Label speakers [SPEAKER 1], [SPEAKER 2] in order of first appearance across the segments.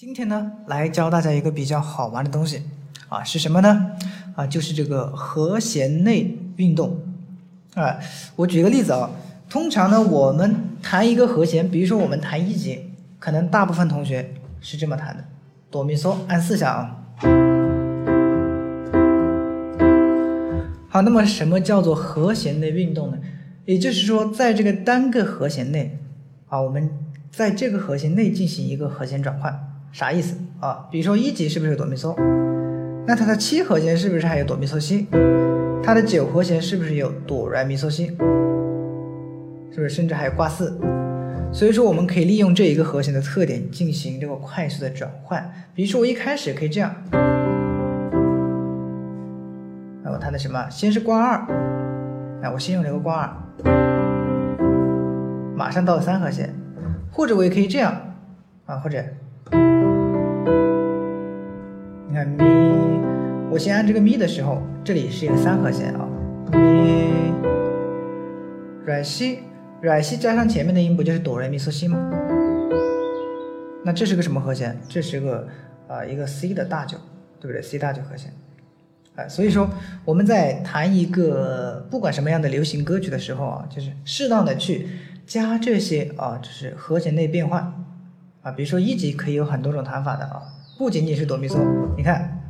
[SPEAKER 1] 今天呢，来教大家一个比较好玩的东西啊，是什么呢？啊，就是这个和弦内运动。啊，我举个例子啊，通常呢，我们弹一个和弦，比如说我们弹一级，可能大部分同学是这么弹的：哆咪嗦，按四下啊。好，那么什么叫做和弦内运动呢？也就是说，在这个单个和弦内啊，我们在这个和弦内进行一个和弦转换。啥意思啊？比如说一级是不是有哆咪嗦？那它的七和弦是不是还有哆咪嗦西？它的九和弦是不是有哆来咪嗦西？是不是甚至还有挂四？所以说我们可以利用这一个和弦的特点进行这个快速的转换。比如说我一开始可以这样，那我它的什么？先是挂二，那我先用这个挂二，马上到了三和弦，或者我也可以这样啊，或者。你看咪，我先按这个咪的时候，这里是一个三和弦啊，咪，软西，软西加上前面的音不就是哆来咪嗦西吗？那这是个什么和弦？这是个啊一个 C 的大九，对不对？C 大九和弦，哎，所以说我们在弹一个不管什么样的流行歌曲的时候啊，就是适当的去加这些啊，就是和弦内变换啊，比如说一级可以有很多种弹法的啊。不仅仅是哆咪嗦，你看，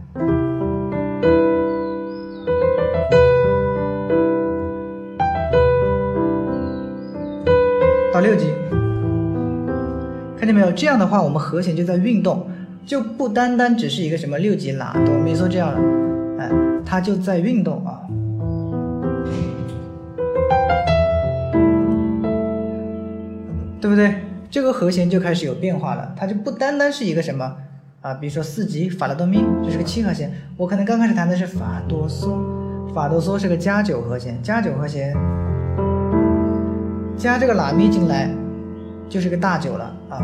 [SPEAKER 1] 到六级，看见没有？这样的话，我们和弦就在运动，就不单单只是一个什么六级啦哆咪嗦这样，哎，它就在运动啊，对不对？这个和弦就开始有变化了，它就不单单是一个什么。啊，比如说四级法拉多咪，这是个七和弦。我可能刚开始弹的是法哆嗦，法哆嗦是个加九和弦，加九和弦加这个拉咪进来，就是个大九了啊。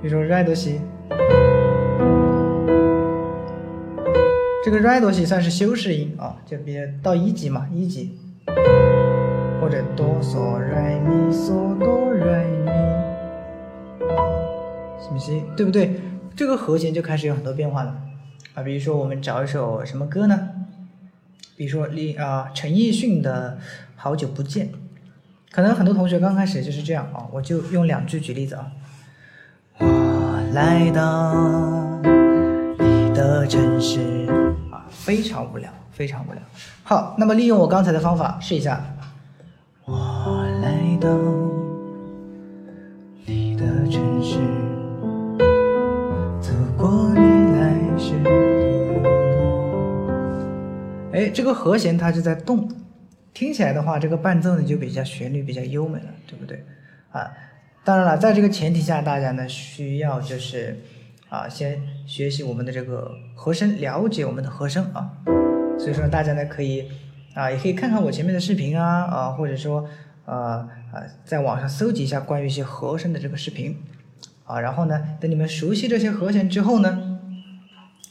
[SPEAKER 1] 比如说瑞哆西，这个瑞哆西算是修饰音啊，就比如到一级嘛，一级或者哆嗦瑞咪嗦哆瑞咪。什么西，对不对？这个和弦就开始有很多变化了啊。比如说，我们找一首什么歌呢？比如说，李啊，陈奕迅的《好久不见》，可能很多同学刚开始就是这样啊。我就用两句举例子啊。我来到你的城市啊，非常无聊，非常无聊。好，那么利用我刚才的方法试一下。我来到你的城市。哎，这个和弦它是在动，听起来的话，这个伴奏呢就比较旋律比较优美了，对不对？啊，当然了，在这个前提下，大家呢需要就是啊，先学习我们的这个和声，了解我们的和声啊。所以说大家呢可以啊，也可以看看我前面的视频啊啊，或者说呃啊，在网上搜集一下关于一些和声的这个视频啊，然后呢，等你们熟悉这些和弦之后呢，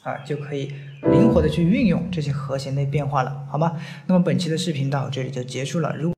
[SPEAKER 1] 啊就可以。灵活的去运用这些和弦的变化了，好吗？那么本期的视频到这里就结束了。如